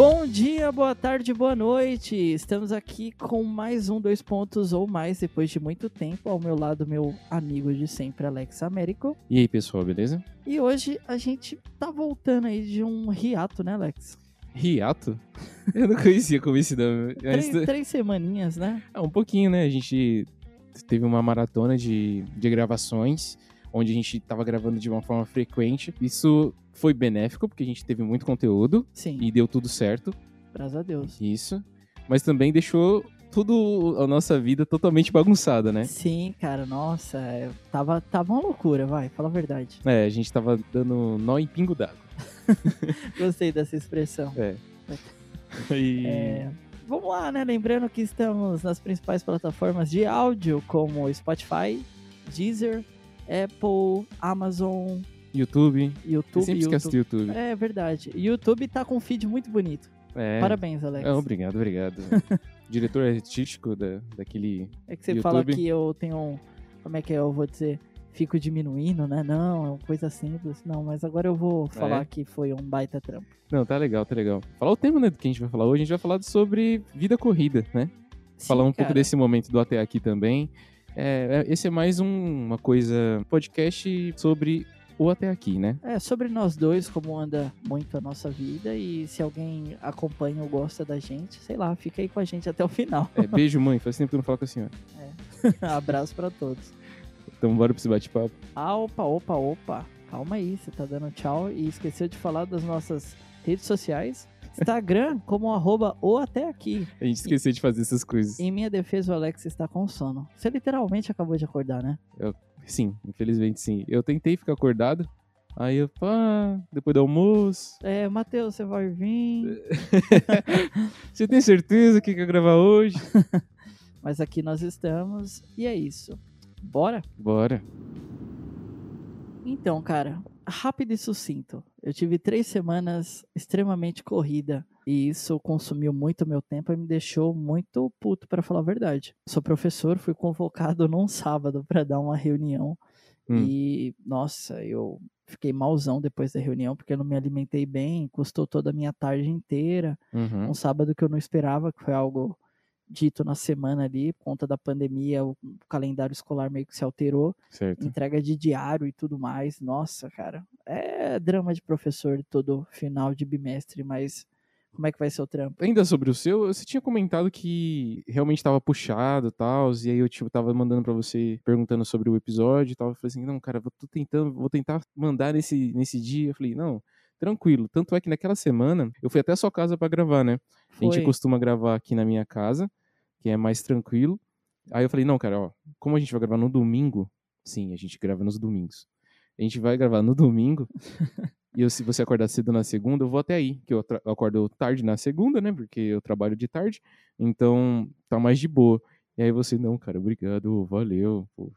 Bom dia, boa tarde, boa noite. Estamos aqui com mais um dois pontos ou mais depois de muito tempo. Ao meu lado, meu amigo de sempre, Alex Américo. E aí, pessoal, beleza? E hoje a gente tá voltando aí de um hiato, né, Alex? Hiato? Eu não conhecia como esse nome. Três, três semaninhas, né? É, um pouquinho, né? A gente teve uma maratona de, de gravações, onde a gente tava gravando de uma forma frequente. Isso foi benéfico, porque a gente teve muito conteúdo Sim, e deu tudo certo. graças a Deus. Isso. Mas também deixou tudo a nossa vida totalmente bagunçada, né? Sim, cara, nossa, é, tava, tava uma loucura, vai, fala a verdade. É, a gente tava dando nó em pingo d'água. Gostei dessa expressão. É. E... É, vamos lá, né? Lembrando que estamos nas principais plataformas de áudio, como Spotify, Deezer, Apple, Amazon, YouTube. Eu YouTube. sempre esqueço do YouTube. YouTube. É verdade. YouTube tá com um feed muito bonito. É. Parabéns, Alex. É, obrigado, obrigado. Diretor artístico da, daquele. É que você fala YouTube. que eu tenho um. Como é que é? Eu vou dizer. Fico diminuindo, né? Não, é uma coisa simples. Não, mas agora eu vou falar É? que foi um baita trampo. Não, tá legal, tá legal. Falar o tema, né, do que a gente vai falar hoje, a gente vai falar sobre vida corrida, né? Sim, falar um pouco cara. desse momento do até aqui também. É, é- esse é mais um- uma coisa, podcast sobre o até aqui, né? É, sobre nós dois, como anda muito a nossa vida. E se alguém acompanha ou gosta da gente, sei lá, fica aí com a gente até o final. É, beijo, mãe. Faz tempo que eu não falo com a senhora. Abraço pra todos. Então bora pra esse bate-papo. Ah, opa, opa, opa. Calma aí, você tá dando tchau e esqueceu de falar das nossas redes sociais. Instagram, como arroba ou até aqui. A gente esqueceu de fazer essas coisas. Em minha defesa, o Alex está com sono. Você literalmente acabou de acordar, né? Sim, infelizmente sim. Eu tentei ficar acordado. Aí eu, pá, depois do almoço. É, Matheus, você vai vir. Você tem certeza que quer gravar hoje? Mas aqui nós estamos e é isso. Bora? Bora. Então, cara, rápido e sucinto. Eu tive três semanas extremamente corrida e isso consumiu muito meu tempo e me deixou muito puto, pra falar a verdade. Sou professor, fui convocado num sábado pra dar uma reunião Hum. e, nossa, eu fiquei malzão depois da reunião porque eu não me alimentei bem, custou toda a minha tarde inteira. Uhum. Um sábado que eu não esperava, que foi algo dito na semana ali, por conta da pandemia, o calendário escolar meio que se alterou Certo. entrega de diário e tudo mais. Nossa, cara, é drama de professor todo final de bimestre, mas como é que vai ser o trampo? Ainda sobre o seu, você tinha comentado que realmente estava puxado e tal, e aí eu tipo, tava mandando pra você perguntando sobre o episódio e tal. Eu falei assim, não, cara, vou tô tentando, vou tentar mandar nesse, nesse dia. Eu falei, não, tranquilo. Tanto é que naquela semana eu fui até a sua casa pra gravar, né? A gente Foi. costuma gravar aqui na minha casa, que é mais tranquilo. Aí eu falei, não, cara, ó, como a gente vai gravar no domingo, sim, a gente grava nos domingos. A gente vai gravar no domingo. e eu, se você acordar cedo na segunda, eu vou até aí, que eu, eu acordo tarde na segunda, né? Porque eu trabalho de tarde. Então, tá mais de boa. E aí você, não, cara, obrigado, valeu. Pô,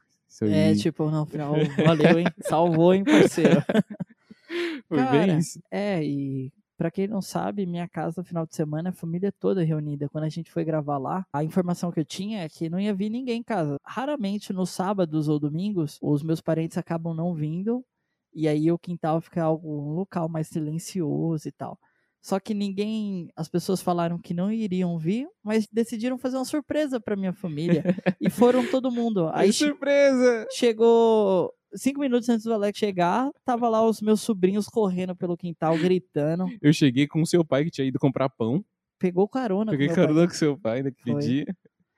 É, tipo, no final, valeu, hein? Salvou, hein, parceiro? foi cara, bem isso. É, e pra quem não sabe, minha casa no final de semana, a família toda reunida. Quando a gente foi gravar lá, a informação que eu tinha é que não ia vir ninguém em casa. Raramente nos sábados ou domingos, os meus parentes acabam não vindo, e aí o quintal fica algo, um local mais silencioso e tal. Só que ninguém, as pessoas falaram que não iriam vir, mas decidiram fazer uma surpresa pra minha família e foram todo mundo. Aí che- surpresa! Chegou cinco minutos antes do Alex chegar, tava lá os meus sobrinhos correndo pelo quintal, gritando. Eu cheguei com o seu pai que tinha ido comprar pão. Pegou carona. com Peguei meu carona pai. com seu pai naquele Foi. dia.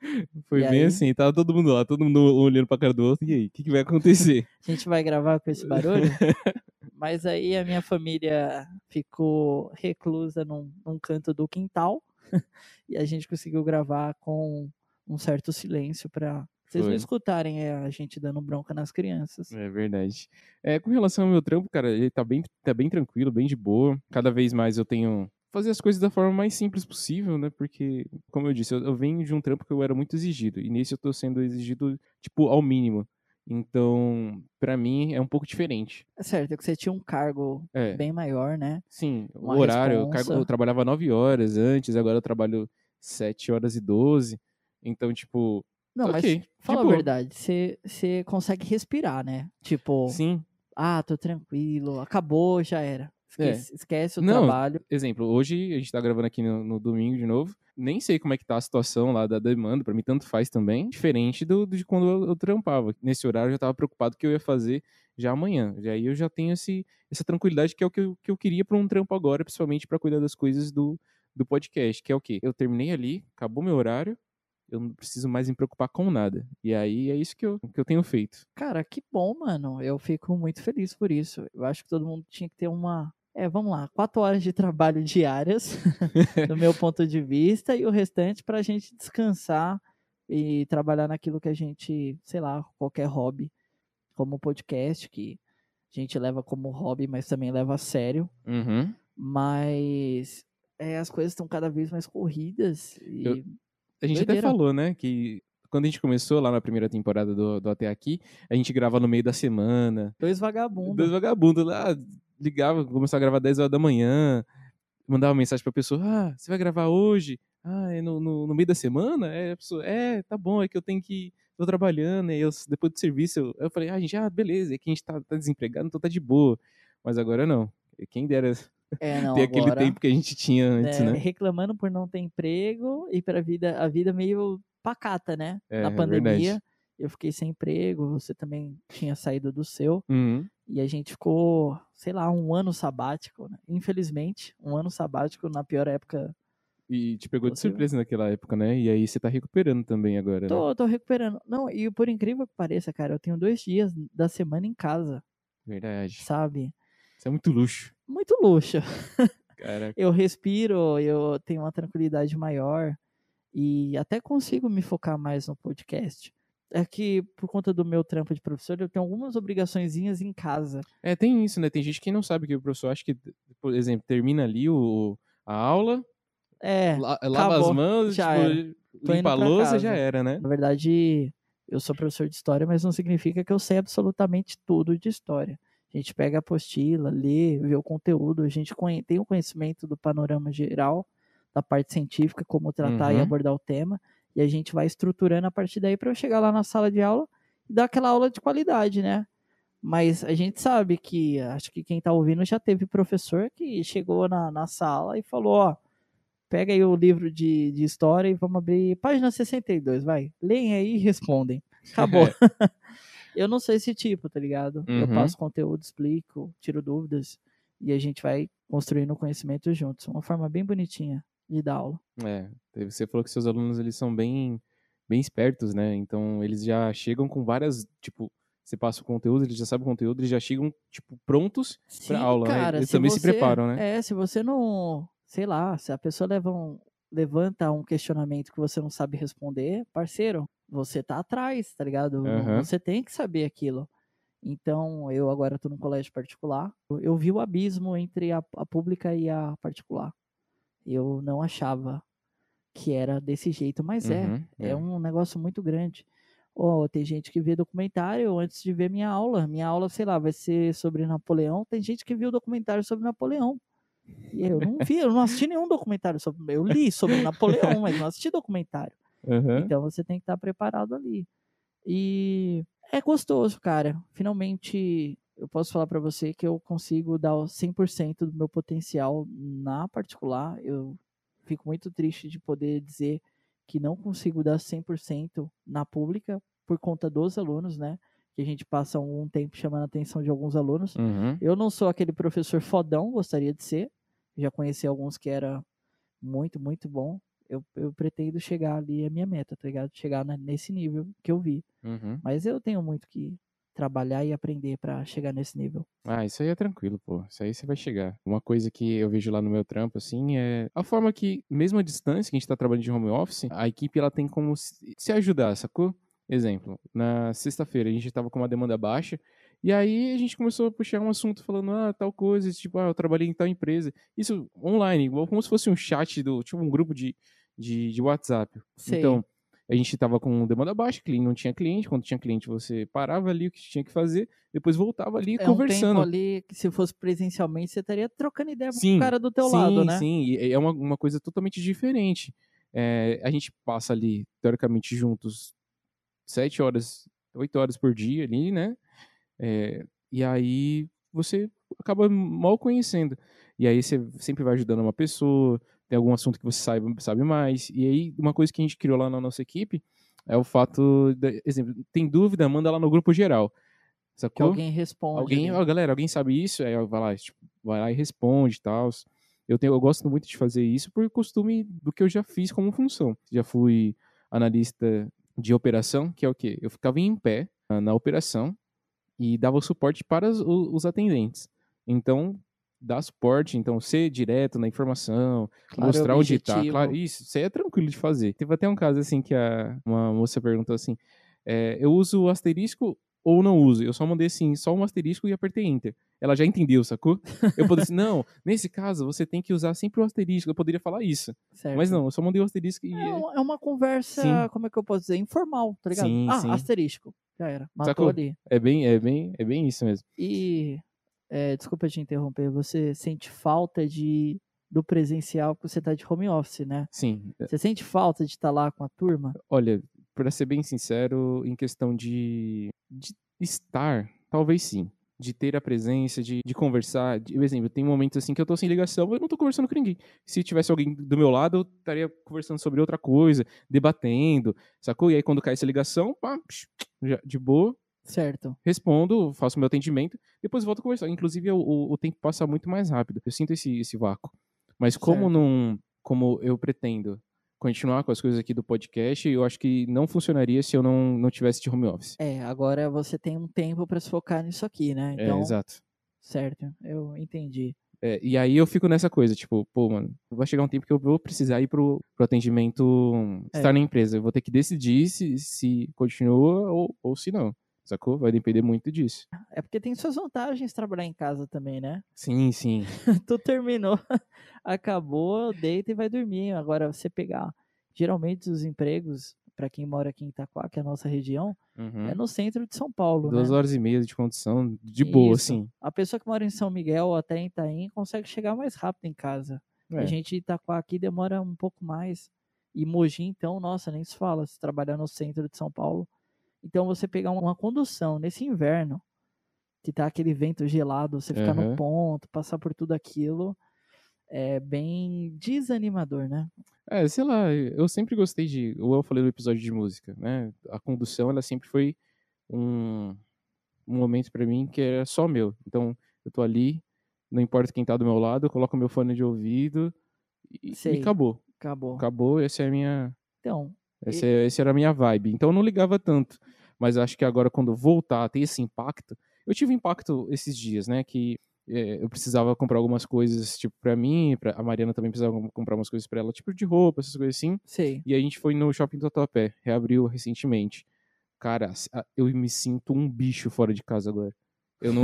Foi E bem aí? assim, tava todo mundo lá, todo mundo olhando pra cara do outro. E aí, o que, que vai acontecer? A gente vai gravar com esse barulho. Mas aí a minha família ficou reclusa num, num canto do quintal. e a gente conseguiu gravar com um certo silêncio pra vocês não Foi. escutarem é, a gente dando bronca nas crianças. É verdade. É, com relação ao meu trampo, cara, ele tá bem, tá bem tranquilo, bem de boa. Cada vez mais eu tenho fazer as coisas da forma mais simples possível, né? Porque, como eu disse, eu, eu venho de um trampo que eu era muito exigido. E nesse eu tô sendo exigido, tipo, ao mínimo. Então, pra mim, é um pouco diferente. É certo, é que você tinha um cargo É. bem maior, né? Sim, o Uma horário, eu, cargo- eu trabalhava 9 horas antes, agora eu trabalho 7 horas e 12. Então, tipo, Não, ok, mas fala a boa. verdade, você, você consegue respirar, né? Tipo, Sim, ah, tô tranquilo, acabou, já era. Esquece, esquece o Não, trabalho. Exemplo, hoje a gente tá gravando aqui no, no domingo de novo. Nem sei como é que tá a situação lá da demanda, pra mim tanto faz também. Diferente do, de quando eu, eu trampava. Nesse horário eu já tava preocupado que eu ia fazer já amanhã. E aí eu já tenho esse, essa tranquilidade que é o que eu, que eu queria pra um trampo agora, principalmente pra cuidar das coisas do, do podcast, que é o quê? Eu terminei ali, acabou meu horário, eu não preciso mais me preocupar com nada. E aí é isso que eu, que eu tenho feito. Cara, que bom, mano. Eu fico muito feliz por isso. Eu acho que todo mundo tinha que ter uma. É, vamos lá, quatro horas de trabalho diárias, do meu ponto de vista, e o restante pra gente descansar e trabalhar naquilo que a gente, sei lá, qualquer hobby, como podcast, que a gente leva como hobby, mas também leva a sério. Uhum. Mas é, as coisas estão cada vez mais corridas. E... Eu- A gente até Doideira. falou, né, que quando a gente começou lá na primeira temporada do, do Até Aqui, a gente grava no meio da semana. Dois vagabundos. Dois vagabundos lá, ligava, começava a gravar 10 horas da manhã, mandava mensagem pra pessoa, ah, você vai gravar hoje? Ah, é no, no, no meio da semana? É, a pessoa, é, tá bom, é que eu tenho que, tô trabalhando, e eu, depois do serviço, eu, eu falei, ah, gente, ah, beleza, é que a gente tá, tá desempregado, então tá de boa. Mas agora não, quem dera É, não, ter aquele agora, tempo que a gente tinha antes, é, né? reclamando por não ter emprego e para vida a vida meio pacata, né? É, Na é pandemia, verdade. eu fiquei sem emprego, você também tinha saído do seu Uhum. E a gente ficou, sei lá, um ano sabático, né? Infelizmente, um ano sabático na pior época. E te pegou de Possível. surpresa naquela época, né? E aí você tá recuperando também agora, né? Tô, tô recuperando. Não, e por incrível que pareça, cara, eu tenho dois dias da semana em casa, Verdade. sabe? Isso é muito luxo. Muito luxo. Caraca. eu respiro, eu tenho uma tranquilidade maior e até consigo me focar mais no podcast. É que por conta do meu trampo de professor, eu tenho algumas obrigaçõezinhas em casa. É, tem isso, né? Tem gente que não sabe que o professor acha que, por exemplo, termina ali o, a aula, É, la- lava acabou, as mãos, já tipo, limpa a louça, casa. já era, né? na verdade, eu sou professor de história, mas não significa que eu sei absolutamente tudo de história. A gente pega a apostila, lê, vê o conteúdo, a gente tem o conhecimento do panorama geral, da parte científica, como tratar e Uhum. abordar o tema, e a gente vai estruturando a partir daí para eu chegar lá na sala de aula e dar aquela aula de qualidade, né? Mas a gente sabe que, acho que quem tá ouvindo já teve professor que chegou na, na sala e falou, ó, pega aí o livro de, de história e vamos abrir página 62, vai. Leem aí e respondem. Acabou. eu não sou esse tipo, tá ligado? Eu Uhum. passo conteúdo, explico, tiro dúvidas e a gente vai construindo conhecimento juntos. Uma forma bem bonitinha de dar aula. É, você falou que seus alunos eles são bem, bem espertos, né? Então eles já chegam com várias, tipo, você passa o conteúdo, eles já sabem o conteúdo, eles já chegam, tipo, prontos Sim, aula, né? cara, Eles se também se você- preparam, né? É, se você não, sei lá, se a pessoa leva um- levanta um questionamento que você não sabe responder, parceiro, você tá atrás, tá ligado? Aham. Você tem que saber aquilo. Então, eu agora tô num colégio particular. Eu, eu vi o abismo entre a, a pública e a particular. Eu não achava que era desse jeito, mas é. Uhum, É um negócio muito grande. Ó, tem gente que vê documentário antes de ver minha aula. Minha aula, sei lá, vai ser sobre Napoleão. Tem gente que viu documentário sobre Napoleão. E eu não vi, eu não assisti nenhum documentário sobre. Eu li sobre Napoleão, mas não assisti documentário. Aham. Então você tem que estar preparado ali. E é gostoso, cara. Finalmente eu posso falar pra você que eu consigo dar o 100% do meu potencial na particular. Eu fico muito triste de poder dizer que não consigo dar 100% na pública por conta dos alunos, né? Que a gente passa um tempo chamando a atenção de alguns alunos. Uhum. Eu não sou aquele professor fodão, gostaria de ser. Já conheci alguns que era muito, muito bom. Eu, eu pretendo chegar ali, é minha meta, tá ligado? Chegar na- nesse nível que eu vi. Uhum. Mas eu tenho muito que trabalhar e aprender pra chegar nesse nível. Ah, isso aí é tranquilo, pô. Isso aí você vai chegar. Uma coisa que eu vejo lá no meu trampo, assim, é a forma que, mesmo a distância que a gente tá trabalhando de home office, a equipe ela tem como se se ajudar, sacou? Exemplo, na sexta-feira a gente tava com uma demanda baixa, e aí a gente começou a puxar um assunto falando, ah, tal coisa, tipo, ah, eu trabalhei em tal empresa. Isso online, igual como se fosse um chat do, tipo, um grupo de, de, de WhatsApp. Sei. Então, a gente tava com demanda baixa, cliente não tinha cliente, quando tinha cliente você parava ali o que tinha que fazer, depois voltava ali É um tempo conversando. ali que se fosse presencialmente, você estaria trocando ideia com Sim, o cara do teu sim, lado, né? Sim, e é uma, uma coisa totalmente diferente. É, a gente passa ali, teoricamente, juntos sete horas, oito horas por dia ali, né? É, e aí você acaba mal conhecendo. E aí você sempre vai ajudando uma pessoa, tem algum assunto que você sabe, sabe mais. E aí, uma coisa que a gente criou lá na nossa equipe é o fato, de, exemplo, tem dúvida, manda lá no grupo geral. Sacou? Que alguém responde. Alguém, ó, galera, alguém sabe isso? Aí vai lá, tipo, vai lá e responde e tal. Eu, tenho, eu gosto muito de fazer isso por costume do que eu já fiz como função. Já fui analista de operação, que é o quê? Eu ficava em pé na, na operação e dava suporte para os, os atendentes. Então, dar suporte, então ser direto na informação, Claro, mostrar onde tá. Claro, isso, isso aí é tranquilo de fazer. Teve até um caso assim que a, uma moça perguntou assim: é, eu uso o asterisco ou não uso? Eu só mandei assim, só um asterisco e apertei enter. Ela já entendeu, sacou? Eu poderia assim, não, nesse caso você tem que usar sempre o asterisco. Eu poderia falar isso. Certo. Mas não, eu só mandei o asterisco e. É, um- é uma conversa, Sim. como é que eu posso dizer? Informal, tá ligado? Sim, ah, sim. asterisco. Já era. Matou Sacou? ali. É bem, é bem, é bem isso mesmo. E é, desculpa te interromper, você sente falta de do presencial porque você tá de home office, né? Sim. Você sente falta de estar lá com a turma? Olha, pra ser bem sincero, em questão de, de estar, talvez sim. De ter a presença, de, de conversar. De, por exemplo, tem momentos assim que eu tô sem ligação, eu não tô conversando com ninguém. Se tivesse alguém do meu lado, eu estaria conversando sobre outra coisa, debatendo, sacou? E aí quando cai essa ligação, pá, já, de boa, Certo. respondo, faço meu atendimento, depois volto a conversar. Inclusive, o, o, o tempo passa muito mais rápido. Eu sinto esse, esse vácuo. Mas como Certo. não, como eu pretendo continuar com as coisas aqui do podcast, eu acho que não funcionaria se eu não, não tivesse de home office. É, agora você tem um tempo pra se focar nisso aqui, né? Então, é, exato. certo, eu entendi. É, e aí eu fico nessa coisa, tipo, pô, mano, vai chegar um tempo que eu vou precisar ir pro, pro atendimento É. estar na empresa. Eu vou ter que decidir se, se continua ou, ou se não. Sacou? Vai depender muito disso. É porque tem suas vantagens trabalhar em casa também, né? Sim, sim. tu terminou, acabou, deita e vai dormir. Agora, você pegar, geralmente os empregos, pra quem mora aqui em Itaquá, que é a nossa região, Uhum. é no centro de São Paulo, Duas né? horas e meia de condição, de boa, Isso. assim. A pessoa que mora em São Miguel ou até em Itaim consegue chegar mais rápido em casa. É. A gente em Itaquá aqui demora um pouco mais. E Mogi, então, nossa, nem se fala, se trabalhar no centro de São Paulo. Então, você pegar uma condução nesse inverno, que tá aquele vento gelado, você ficar no ponto, passar por tudo aquilo, é bem desanimador, né? É, sei lá, eu sempre gostei de. Ou eu falei no episódio de música, né? A condução, ela sempre foi um, um momento pra mim que era só meu. Então, eu tô ali, não importa quem tá do meu lado, eu coloco meu fone de ouvido e, e acabou. Acabou. Acabou, essa é a minha. Então, Essa, é- essa era a minha vibe. Então eu não ligava tanto. Mas acho que agora, quando voltar a ter esse impacto. Eu tive impacto esses dias, né? Que é, eu precisava comprar algumas coisas, tipo, pra mim, pra, a Mariana também precisava comprar umas coisas pra ela, tipo de roupa, essas coisas assim. sei. E a gente foi no shopping do Tatuapé, reabriu recentemente. Cara, eu me sinto um bicho fora de casa agora. Eu não,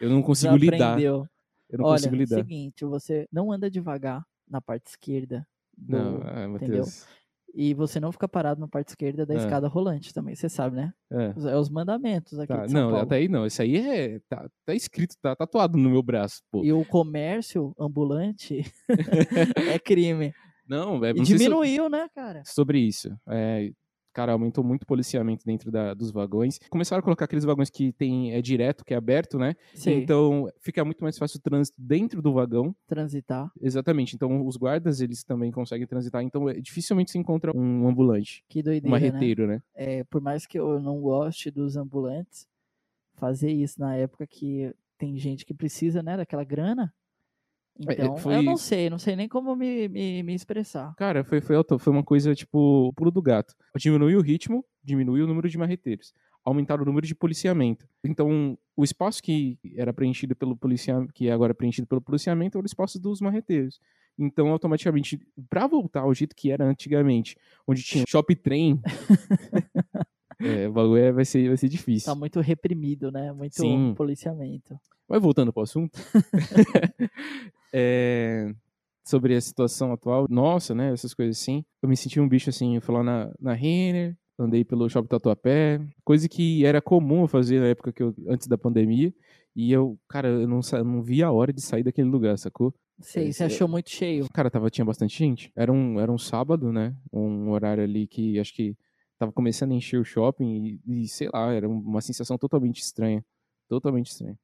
eu não consigo lidar. Desaprendeu. Eu não Olha, consigo lidar. seguinte, você não anda devagar na parte esquerda. do- Não, ah, Matheus. E você não fica parado na parte esquerda da É. escada rolante também, você sabe, né? É. Os- É os mandamentos aqui Tá, não, Paulo. até aí não. Isso aí é. Tá, tá escrito, tá tatuado no meu braço, pô. E o comércio ambulante é crime. Não, é, E não diminuiu, né, cara? sobre isso. É, cara, aumentou muito o policiamento dentro da- dos vagões. Começaram a colocar aqueles vagões que tem é direto, que é aberto, né? Sim, Então fica muito mais fácil o trânsito dentro do vagão. transitar. Exatamente. Então os guardas eles também conseguem transitar. Então é, dificilmente se encontra um ambulante, Que um doideira, né? marreteiro, né? É, por mais que eu não goste dos ambulantes, fazer isso na época que tem gente que precisa, né, daquela grana. É, Então, foi eu não sei, não sei nem como me, me, me expressar. Cara, foi, foi, foi uma coisa tipo pulo do gato. Diminuiu o ritmo, diminuiu o número de marreteiros. Aumentaram o número de policiamento. Então, o espaço que era preenchido pelo policiamento, que é agora preenchido pelo policiamento, era o espaço dos marreteiros. Então, automaticamente, para voltar ao jeito que era antigamente, onde tinha shopping trem, é, o bagulho é- vai ser, vai ser difícil. Tá muito reprimido, né? Muito Sim. policiamento. Mas voltando pro assunto. é, sobre a situação atual, nossa, né? Essas coisas assim. Eu me senti um bicho assim, eu fui lá na, na Renner, andei pelo shopping Tatuapé, coisa que era comum eu fazer na época que eu, antes da pandemia. E eu, cara, eu não, não via a hora de sair daquele lugar, sacou? Sei, Esse você é- achou muito cheio. Cara, tava, tinha bastante gente. Era um, era um sábado, né? Um horário ali que acho que tava começando a encher o shopping e, e sei lá, era uma sensação totalmente estranha. Totalmente estranha.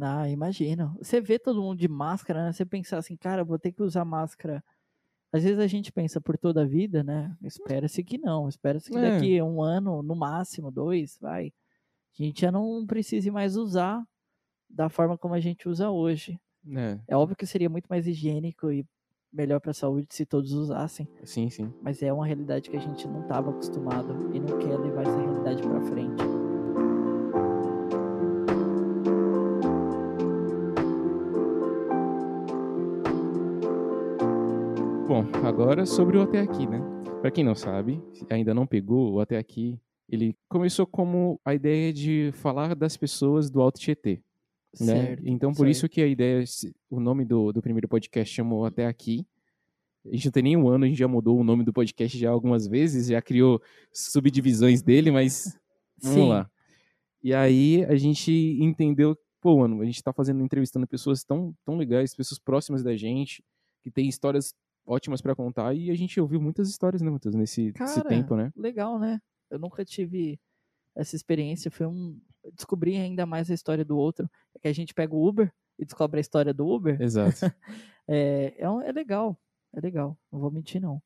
Ah, imagino. Você vê todo mundo de máscara, né? Você pensar assim, cara, vou ter que usar máscara. Às vezes a gente pensa por toda a vida, né? Espera-se que não. Espera-se que É. daqui a um ano, no máximo, dois, vai. A gente já não precise mais usar da forma como a gente usa hoje. É, É óbvio que seria muito mais higiênico e melhor para a saúde se todos usassem, sim, sim. mas é uma realidade que a gente não estava acostumado e não quer levar essa realidade para frente. Bom, agora sobre o Até Aqui, né? Pra quem não sabe, ainda não pegou, o Até Aqui, ele começou como a ideia de falar das pessoas do Alto Tietê, né? Certo, então, por certo. isso que a ideia, o nome do, do primeiro podcast chamou Até Aqui. A gente não tem nem um ano, a gente já mudou o nome do podcast já algumas vezes, já criou subdivisões dele, mas vamos Sim. lá. E aí a gente entendeu, pô, mano, a gente tá fazendo, entrevistando pessoas tão, tão legais, pessoas próximas da gente, que tem histórias ótimas pra contar, e a gente ouviu muitas histórias, né, Matheus, nesse, nesse Cara, tempo, né? Legal, né? Eu nunca tive essa experiência. Foi um. Descobrir ainda mais a história do outro. É que a gente pega o Uber e descobre a história do Uber. Exato. É, é, um- é legal. É legal. Não vou mentir, não.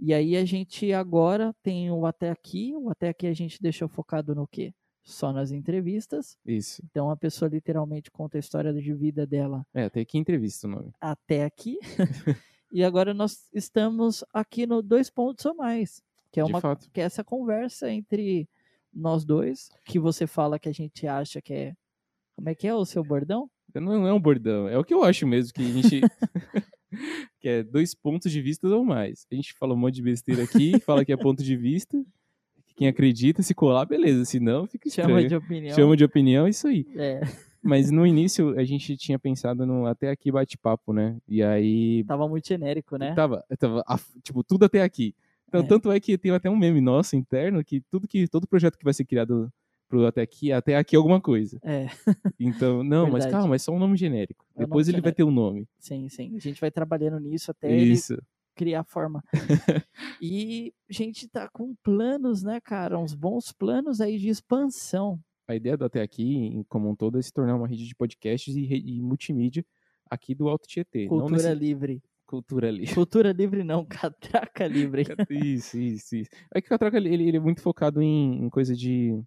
E aí a gente agora tem o Até Aqui. O Até Aqui a gente deixou focado no quê? Só nas entrevistas. Isso. Então a pessoa literalmente conta a história de vida dela É, até aqui entrevista o nome. até aqui. e agora nós estamos aqui no Dois Pontos ou Mais. Que é uma que é essa conversa entre nós dois, que você fala que a gente acha que é. Como é que é o seu bordão? Não é um bordão, é o que eu acho mesmo, que a gente. que é dois pontos de vista ou mais. A gente fala um monte de besteira aqui, fala que é ponto de vista. Quem acredita, se colar, beleza. Se não, fica estranho. Chama de opinião. Chama de opinião, é isso aí. É, Mas no início a gente tinha pensado no até aqui bate-papo, né? E aí tava muito genérico, né? tava, tava tipo tudo até aqui. Então É. tanto é que tem até um meme nosso interno que tudo que todo projeto que vai ser criado pro até aqui, até aqui é alguma coisa. É, Então, não, mas calma, é só um nome genérico. É Depois nome ele vai ter um nome. sim, sim. A gente vai trabalhando nisso até ele Isso. criar forma. e a gente tá com planos, né, cara? Uns bons planos aí de expansão. A ideia do até aqui, em- como um todo, é se tornar uma rede de podcasts e, e multimídia aqui do Alto Tietê. Cultura nesse... livre. Cultura ali. Cultura livre não, catraca livre. Isso, isso, isso. É que o Catraca, ele, ele é muito focado em, em coisa de,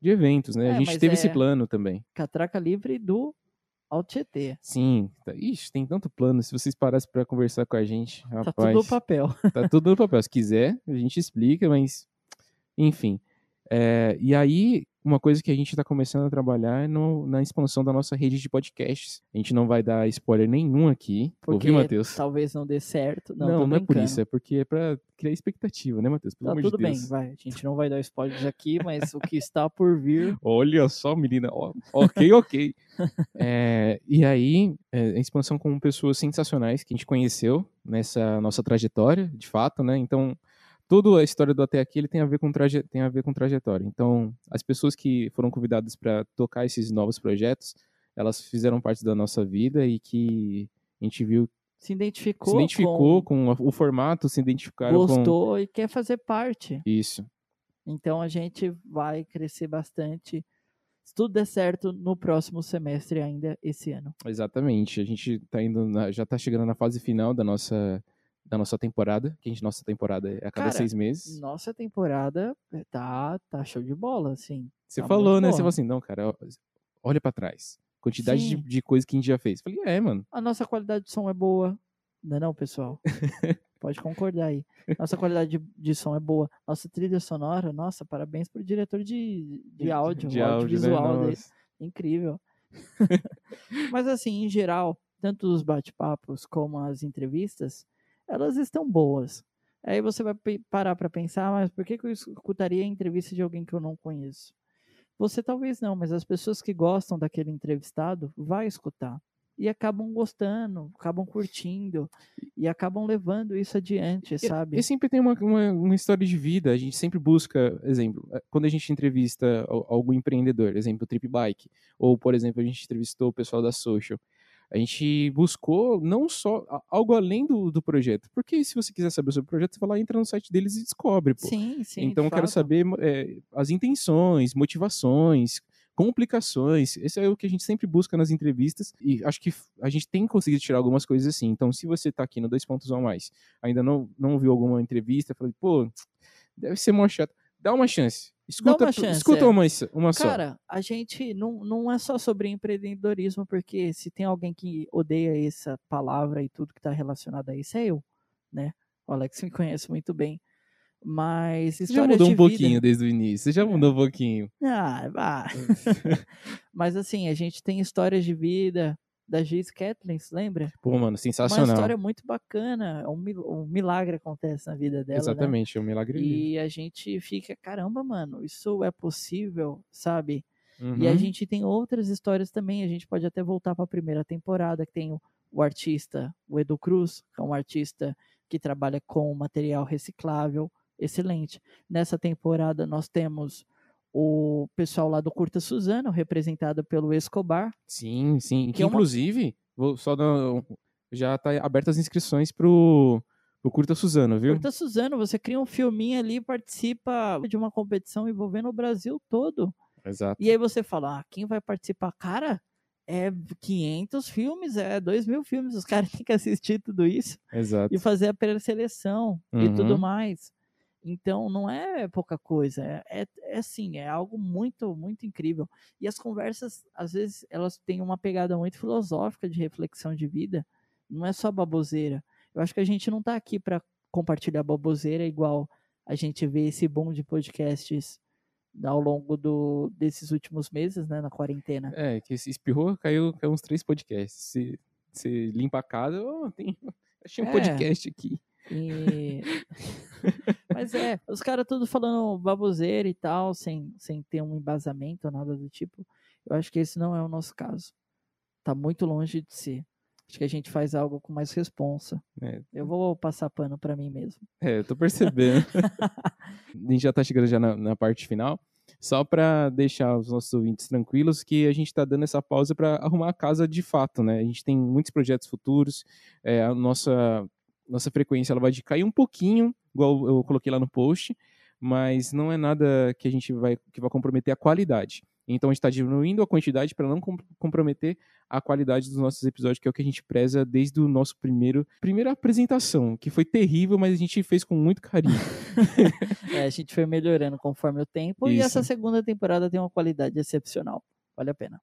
de eventos, né? É, a gente teve esse é- plano também. Catraca livre do Altetê. Sim. Tá, ixi, tem tanto plano. Se vocês parassem pra conversar com a gente, Tá rapaz, tudo no papel. tá tudo no papel. Se quiser, a gente explica, mas... Enfim. É, e aí, uma coisa que a gente tá começando a trabalhar é no- na expansão da nossa rede de podcasts. A gente não vai dar spoiler nenhum aqui. Porque Ouviu, Matheus? talvez não dê certo. Não, Não, não, é por isso. É porque é pra criar expectativa, né, Matheus? Pelo Tá tudo de bem, vai. A gente não vai dar spoilers aqui, mas o que está por vir. Olha só, menina. ó, ok, ok. É, e aí, é, a expansão com pessoas sensacionais que a gente conheceu nessa nossa trajetória, de fato, né? Então, toda a história do até aqui ele tem a ver com traje, tem a ver com trajetória. Então, as pessoas que foram convidadas para tocar esses novos projetos, elas fizeram parte da nossa vida e que a gente viu, Se identificou, se identificou com, o formato, se com, identificaram com gostou e quer fazer parte. isso. Então a gente vai crescer bastante. Se tudo der certo no próximo semestre ainda esse ano. Exatamente. A gente tá indo na- já tá chegando na fase final da nossa da nossa temporada, que a gente nossa temporada é a cada Cara, seis meses. Nossa temporada tá, tá show de bola, assim. Você tá falou, né? boa. Você falou assim, não, cara, olha pra trás. Quantidade de, Sim. de coisa que a gente já fez. Falei, é, mano. A nossa qualidade de som é boa. Não é não, pessoal? Pode concordar aí. Nossa qualidade de, de som é boa. Nossa trilha sonora, nossa, parabéns pro diretor de, de áudio, de né? audiovisual dele. Nossa. Incrível. Mas assim, em geral, tanto os bate-papos como as entrevistas, elas estão boas. Aí você vai parar para pensar, mas por que, que eu escutaria a entrevista de alguém que eu não conheço? Você talvez não, mas as pessoas que gostam daquele entrevistado vai escutar. E acabam gostando, acabam curtindo e acabam levando isso adiante, E- sabe? E sempre tem uma, uma, uma história de vida. A gente sempre busca, exemplo, eh, quando a gente entrevista al- algum empreendedor, exemplo, Trip Bike, ou, por exemplo, a gente entrevistou o pessoal da Social. A gente buscou não só algo além do, do projeto. Porque se você quiser saber sobre o projeto, você vai lá, entra no site deles e descobre, pô. Sim, sim. então, eu quero saber eh, as intenções, motivações, complicações. Esse é o que a gente sempre busca nas entrevistas e acho que a gente tem conseguido tirar algumas coisas assim. Então, se você tá aqui no Dois Pontos ou Mais, ainda não, não viu alguma entrevista, falei, pô, deve ser mó chato. Dá uma chance. Escuta, uma chance, escuta é. uma, uma só. Cara, a gente não, não é só sobre empreendedorismo, porque se tem alguém que odeia essa palavra e tudo que está relacionado a isso, é eu, né? O Alex me conhece muito bem. Mas Você já mudou um pouquinho vida... desde o início. Você já mudou um pouquinho. Ah, vá. Mas assim, a gente tem histórias de vida da Gis Kathleen, se lembra? Pô, mano, Uma sensacional. história muito bacana. Um, mil- um milagre acontece na vida dela, né? Exatamente, é um milagre. E a gente fica, caramba, mano, isso é possível, sabe? Uhum. E a gente tem outras histórias também. A gente pode até voltar para a primeira temporada, que tem o, o artista, o Edu Cruz, que é um artista que trabalha com material reciclável, excelente. Nessa temporada nós temos o pessoal lá do Curta Suzano, representado pelo Escobar. Sim, sim. Que Que, é uma- inclusive, só dar, já tá abertas as inscrições pro, pro Curta Suzano, viu? Curta Suzano, você cria um filminho ali, participa de uma competição envolvendo o Brasil todo. Exato. E aí você fala, ah, quem vai participar? Cara, é 500 filmes, é 2 mil filmes, os caras têm que assistir tudo isso Exato. e fazer a pré-seleção e tudo Uhum. mais. Então não é pouca coisa, é, é, é assim, é algo muito, muito incrível. E as conversas, às vezes, elas têm uma pegada muito filosófica de reflexão de vida, não é só baboseira. Eu acho que a gente não tá aqui para compartilhar baboseira igual a gente vê esse boom de podcasts ao longo do, desses últimos meses, né, na quarentena. É, que se espirrou, caiu, caiu uns três podcasts. Se, se limpa a casa, ó, tem, achei um É. podcast aqui. E... Mas é, os caras tudo falando baboseira e tal, sem, sem ter um embasamento ou nada do tipo. Eu acho que esse não é o nosso caso. Tá muito longe de ser. Acho que a gente faz algo com mais responsa. É. Eu vou passar pano pra mim mesmo. É, eu tô percebendo. a gente já tá chegando já na, na parte final. Só para deixar os nossos ouvintes tranquilos que a gente tá dando essa pausa para arrumar a casa de fato, né? A gente tem muitos projetos futuros, é, a nossa nossa frequência ela vai cair um pouquinho, igual eu coloquei lá no post, mas não é nada que a gente vai que vai comprometer a qualidade. Então a gente está diminuindo a quantidade para não com- comprometer a qualidade dos nossos episódios, que é o que a gente preza desde o nosso primeiro primeira apresentação, que foi terrível, mas a gente fez com muito carinho. É, a gente foi melhorando conforme o tempo e Isso. essa segunda temporada tem uma qualidade excepcional. Vale a pena.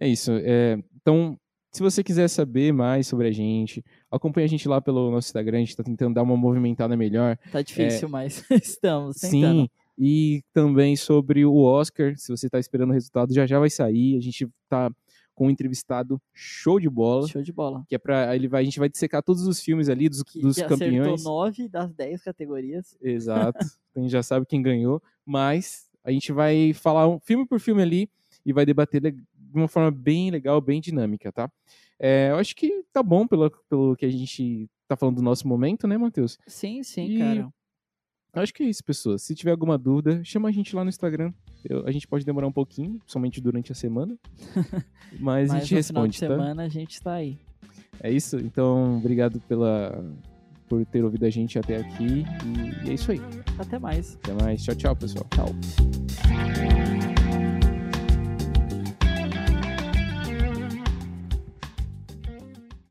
É isso. é, então, se você quiser saber mais sobre a gente, acompanhe a gente lá pelo nosso Instagram. A gente está tentando dar uma movimentada melhor. Tá difícil, mas estamos tentando. É. Sim. E também sobre o Oscar. Se você está esperando o resultado, já já vai sair. A gente tá com um entrevistado show de bola. Show de bola. Que é pra. Ele vai, a gente vai dissecar todos os filmes ali dos, Que, dos que campeões. acertou nove das dez categorias. Exato. Então a gente já sabe quem ganhou. Mas a gente vai falar um filme por filme ali e vai debater de uma forma bem legal, bem dinâmica, tá? É, eu acho que tá bom pelo, pelo que a gente tá falando do nosso momento, né, Matheus? Sim, sim, E- cara. Acho que é isso, pessoas. Se tiver alguma dúvida, chama a gente lá no Instagram. Eu- a gente pode demorar um pouquinho, somente durante a semana. Mas, a Mas gente no final de responde, tá? semana a gente tá aí. É isso? Então, obrigado pela, por ter ouvido a gente até aqui. E é isso aí. Até mais. Até mais. Tchau, tchau, pessoal. Tchau.